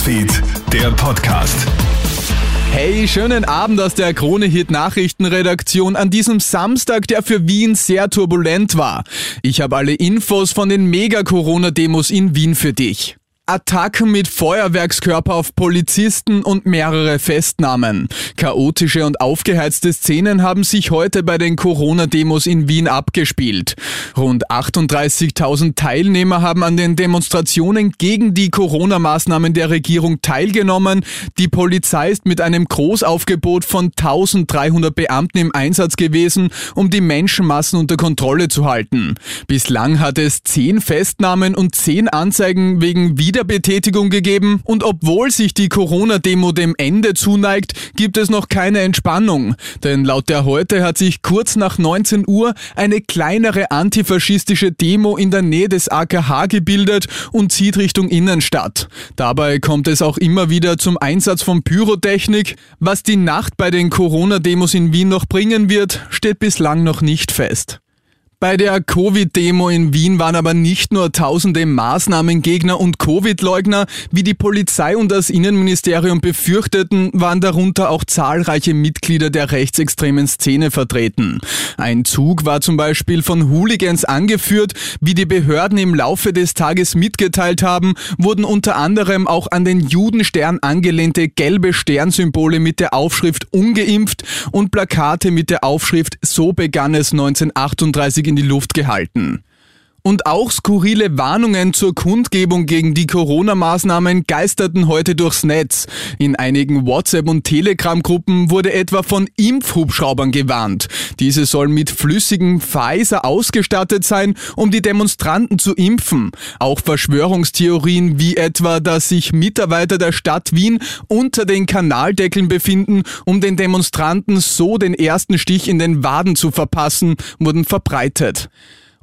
Newsfeed, der Podcast. Hey, schönen Abend aus der Krone-Hit Nachrichtenredaktion an diesem Samstag, der für Wien sehr turbulent war. Ich habe alle Infos von den Mega-Corona-Demos in Wien für dich. Attacken mit Feuerwerkskörper auf Polizisten und mehrere Festnahmen. Chaotische und aufgeheizte Szenen haben sich heute bei den Corona-Demos in Wien abgespielt. Rund 38.000 Teilnehmer haben an den Demonstrationen gegen die Corona-Maßnahmen der Regierung teilgenommen. Die Polizei ist mit einem Großaufgebot von 1300 Beamten im Einsatz gewesen, um die Menschenmassen unter Kontrolle zu halten. Bislang hat es 10 Festnahmen und 10 Anzeigen wegen Wieder Wiederbetätigung gegeben und obwohl sich die Corona-Demo dem Ende zuneigt, gibt es noch keine Entspannung. Denn laut der heute hat sich kurz nach 19 Uhr eine kleinere antifaschistische Demo in der Nähe des AKH gebildet und zieht Richtung Innenstadt. Dabei kommt es auch immer wieder zum Einsatz von Pyrotechnik. Was die Nacht bei den Corona-Demos in Wien noch bringen wird, steht bislang noch nicht fest. Bei der Covid-Demo in Wien waren aber nicht nur tausende Maßnahmengegner und Covid-Leugner, wie die Polizei und das Innenministerium befürchteten, waren darunter auch zahlreiche Mitglieder der rechtsextremen Szene vertreten. Ein Zug war zum Beispiel von Hooligans angeführt. Wie die Behörden im Laufe des Tages mitgeteilt haben, wurden unter anderem auch an den Judenstern angelehnte gelbe Sternsymbole mit der Aufschrift ungeimpft und Plakate mit der Aufschrift so begann es 1938 in die Luft gehalten. Und auch skurrile Warnungen zur Kundgebung gegen die Corona-Maßnahmen geisterten heute durchs Netz. In einigen WhatsApp- und Telegram-Gruppen wurde etwa von Impfhubschraubern gewarnt. Diese sollen mit flüssigem Pfizer ausgestattet sein, um die Demonstranten zu impfen. Auch Verschwörungstheorien wie etwa, dass sich Mitarbeiter der Stadt Wien unter den Kanaldeckeln befinden, um den Demonstranten so den ersten Stich in den Waden zu verpassen, wurden verbreitet.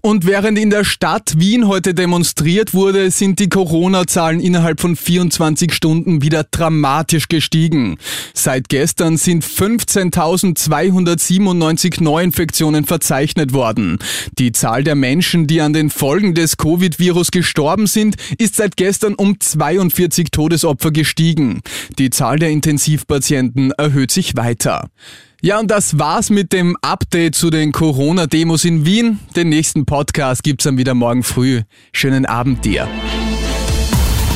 Und während in der Stadt Wien heute demonstriert wurde, sind die Corona-Zahlen innerhalb von 24 Stunden wieder dramatisch gestiegen. Seit gestern sind 15.297 Neuinfektionen verzeichnet worden. Die Zahl der Menschen, die an den Folgen des Covid-Virus gestorben sind, ist seit gestern um 42 Todesopfer gestiegen. Die Zahl der Intensivpatienten erhöht sich weiter. Ja, und das war's mit dem Update zu den Corona-Demos in Wien. Den nächsten Podcast gibt's dann wieder morgen früh. Schönen Abend dir.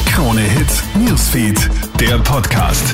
Krone Hits, Newsfeed, der Podcast.